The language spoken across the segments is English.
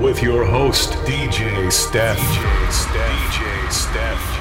with your host, DJ Steph. DJ Steph. DJ Steph.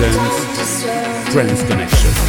You're the first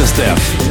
Just F.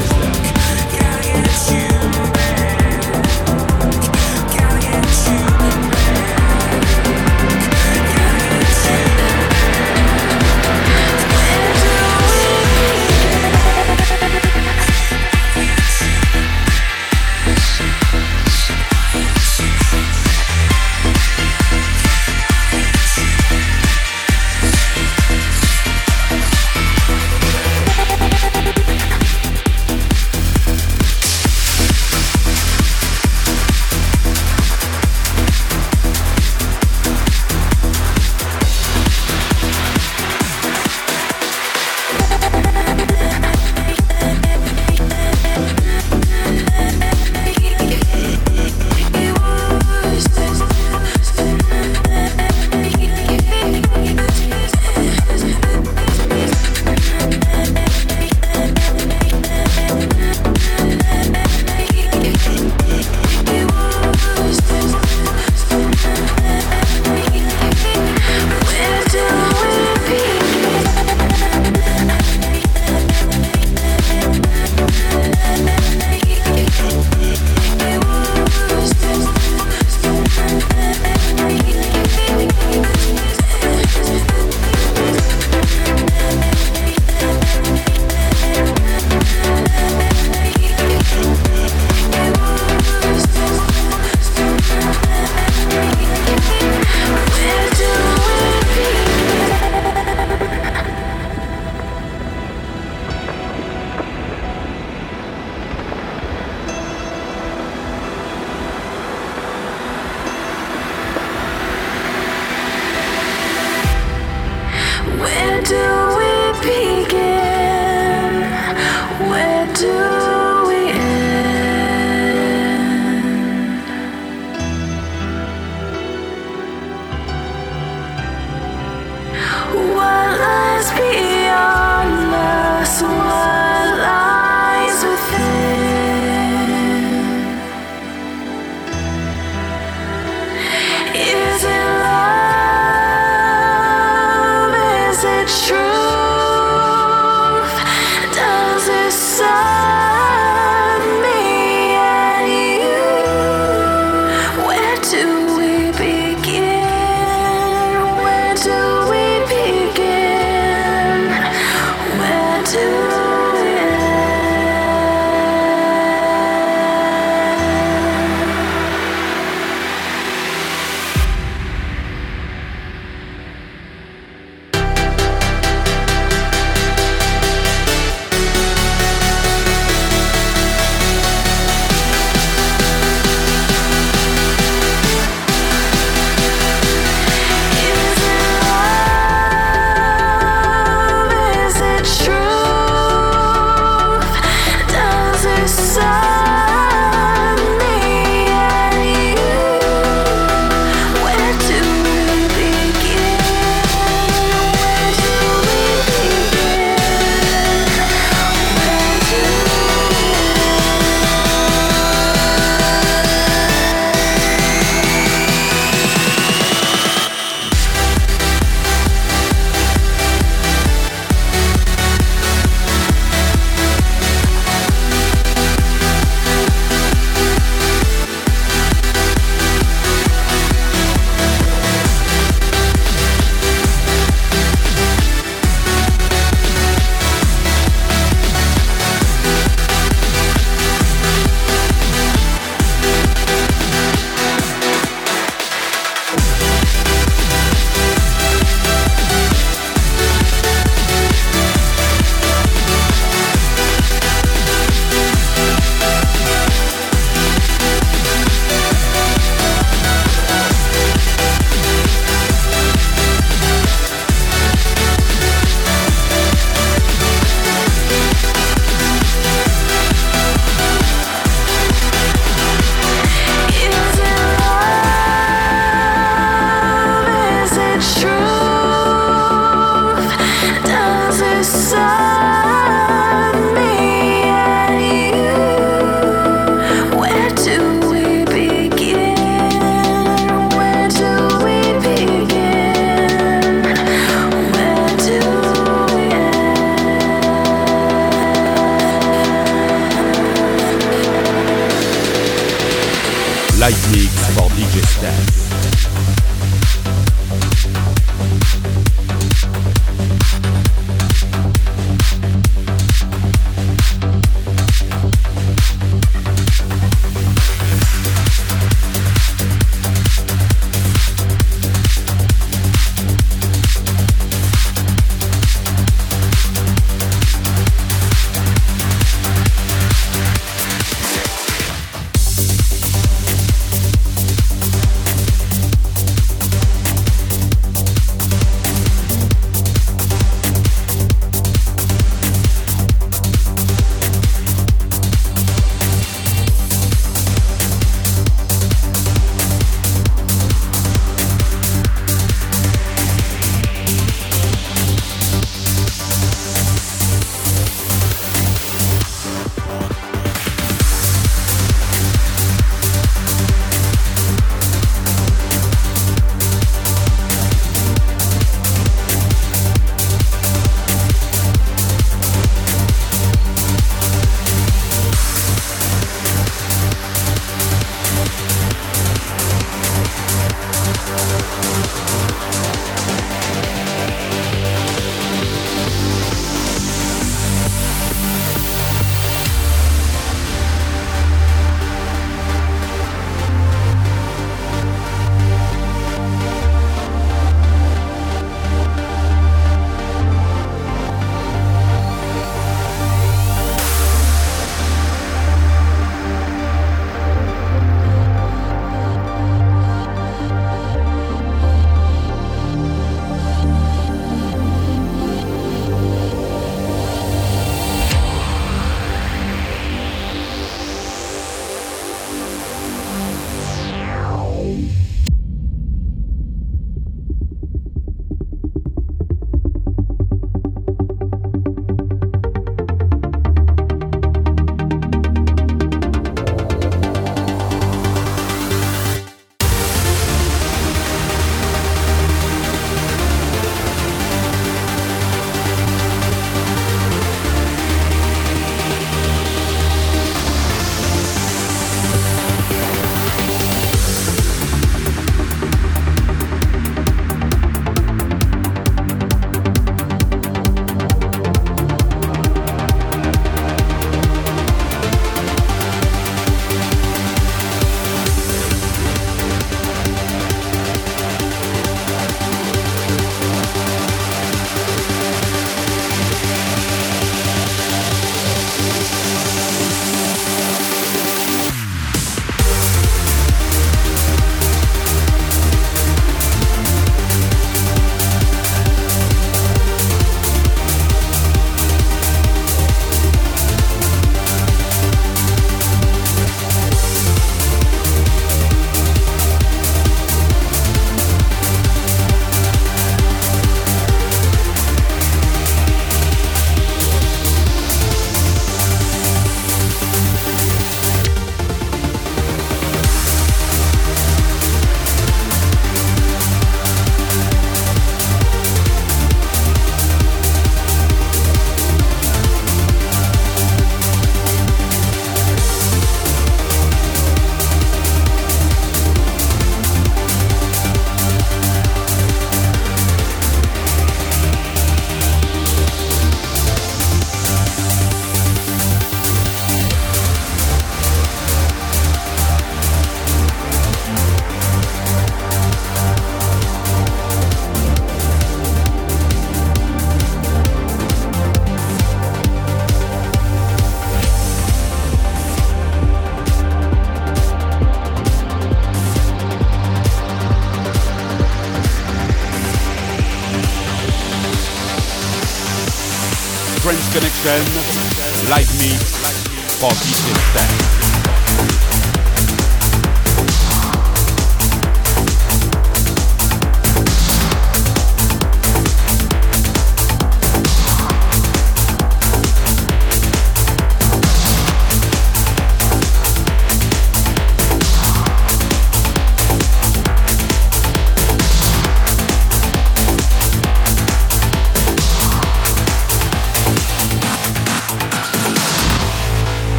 for DJ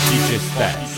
for DJ Steph.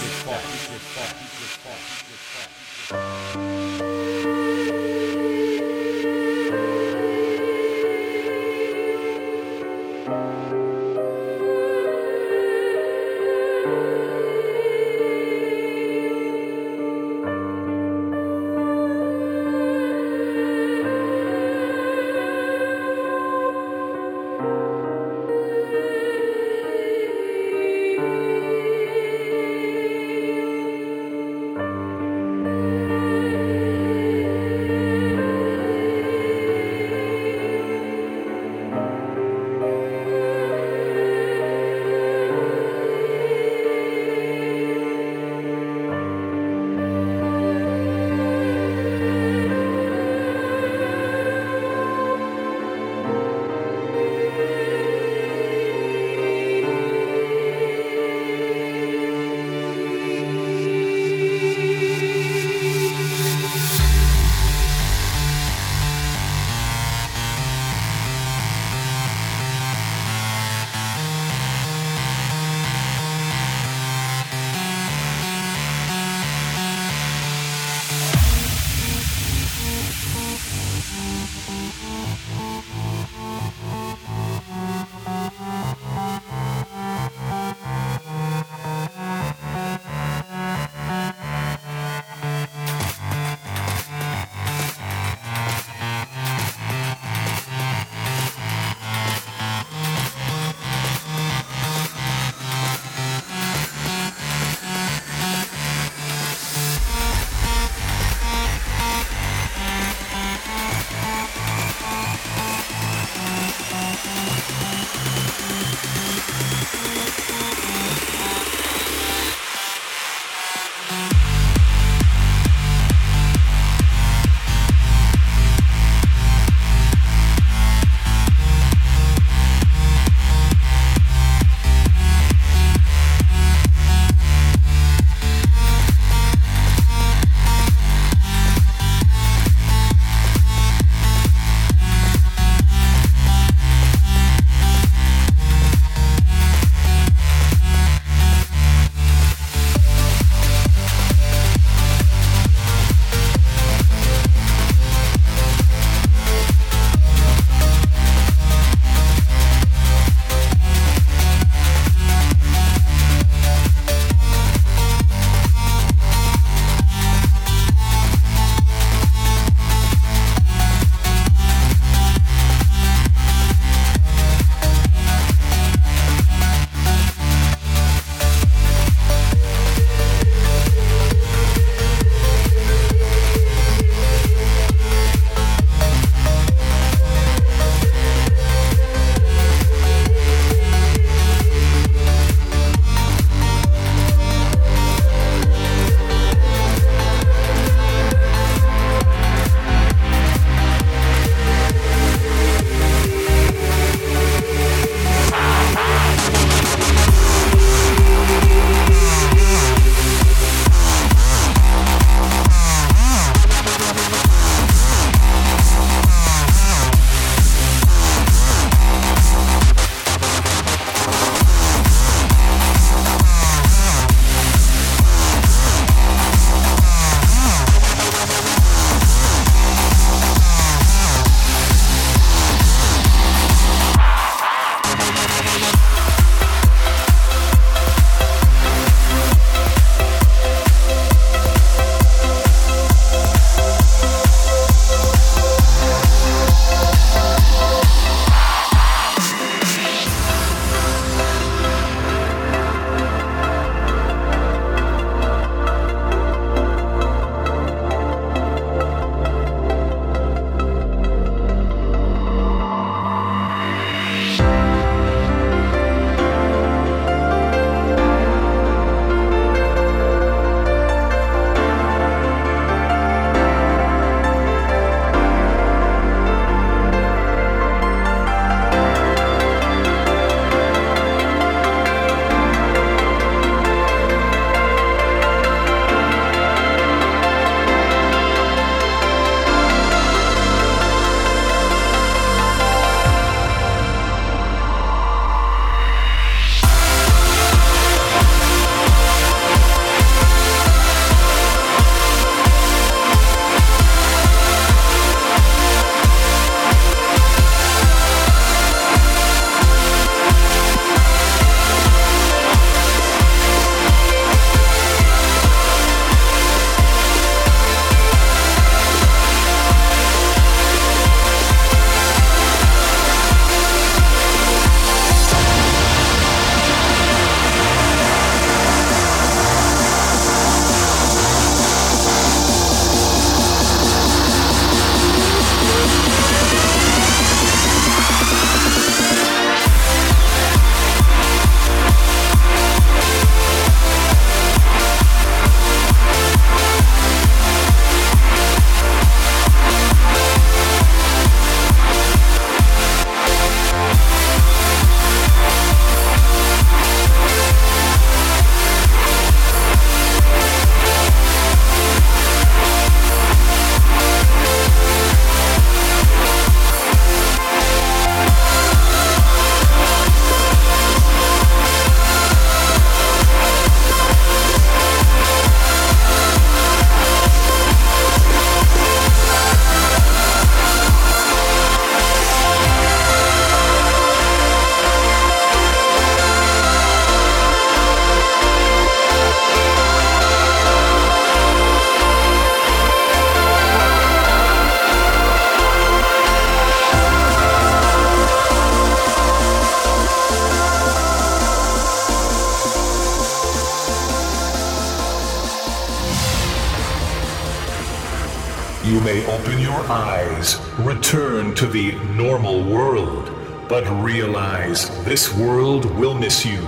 This world will miss you.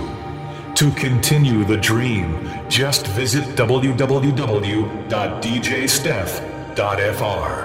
To continue the dream, just visit www.djsteph.fr.